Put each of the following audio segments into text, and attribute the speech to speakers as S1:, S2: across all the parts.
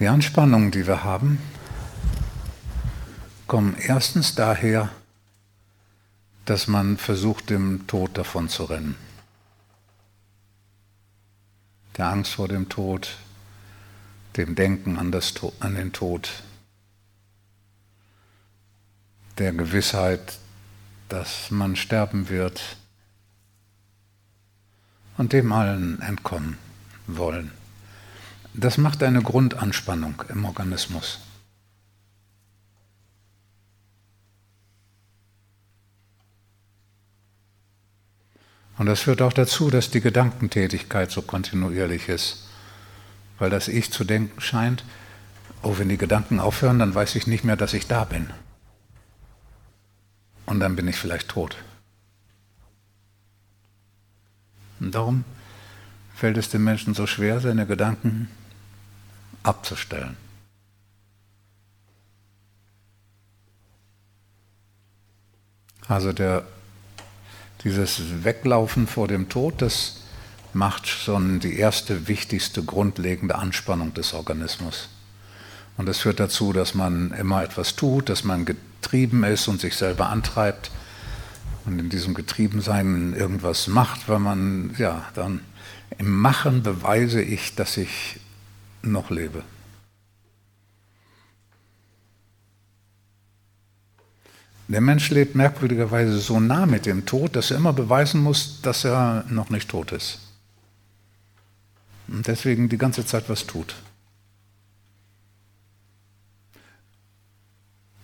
S1: Die Anspannungen, die wir haben, kommen erstens daher, dass man versucht, dem Tod davon zu rennen. Der Angst vor dem Tod, dem Denken an, das, an den Tod, der Gewissheit, dass man sterben wird und dem allen entkommen wollen. Das macht eine Grundanspannung im Organismus. Und das führt auch dazu, dass die Gedankentätigkeit so kontinuierlich ist, weil das Ich zu denken scheint, oh, wenn die Gedanken aufhören, dann weiß ich nicht mehr, dass ich da bin. Und dann bin ich vielleicht tot. Und darum fällt es dem Menschen so schwer, seine Gedanken abzustellen. Also der, dieses Weglaufen vor dem Tod, das macht schon die erste wichtigste grundlegende Anspannung des Organismus. Und das führt dazu, dass man immer etwas tut, dass man getrieben ist und sich selber antreibt und in diesem Getriebensein irgendwas macht, weil man, ja, dann im Machen beweise ich, dass ich noch lebe. Der Mensch lebt merkwürdigerweise so nah mit dem Tod, dass er immer beweisen muss, dass er noch nicht tot ist. Und deswegen die ganze Zeit was tut.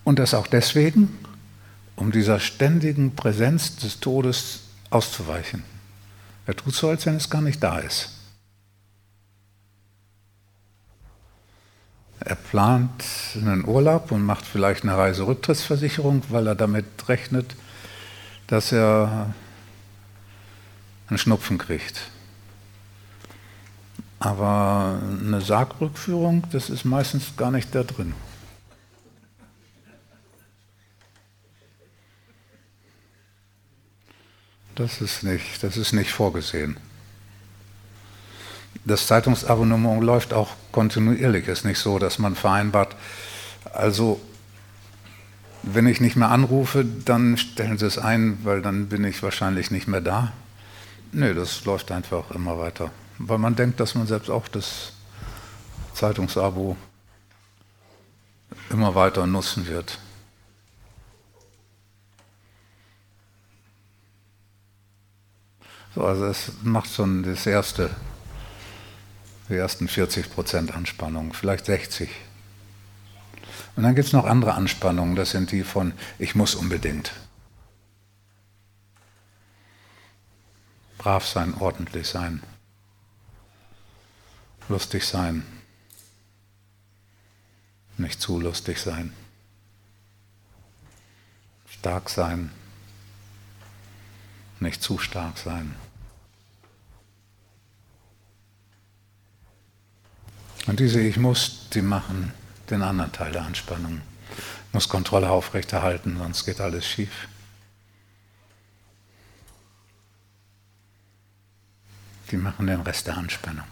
S1: Und das auch deswegen, um dieser ständigen Präsenz des Todes auszuweichen. Er tut so, als wenn es gar nicht da ist. Er plant einen Urlaub und macht vielleicht eine Reiserücktrittsversicherung, weil er damit rechnet, dass er einen Schnupfen kriegt. Aber eine Sargrückführung, das ist meistens gar nicht da drin. Das ist nicht, das ist nicht vorgesehen das Zeitungsabonnement läuft auch kontinuierlich. Es ist nicht so, dass man vereinbart, also wenn ich nicht mehr anrufe, dann stellen Sie es ein, weil dann bin ich wahrscheinlich nicht mehr da. Nee, das läuft einfach immer weiter. Weil man denkt, dass man selbst auch das Zeitungsabo immer weiter nutzen wird. So, also es macht schon das erste die ersten 40 Prozent Anspannung, vielleicht 60. Und dann gibt es noch andere Anspannungen, das sind die von ich muss unbedingt. Brav sein, ordentlich sein, lustig sein, nicht zu lustig sein, stark sein, nicht zu stark sein. Und diese Ich muss, die machen den anderen Teil der Anspannung. Muss Kontrolle aufrechterhalten, sonst geht alles schief. Die machen den Rest der Anspannung.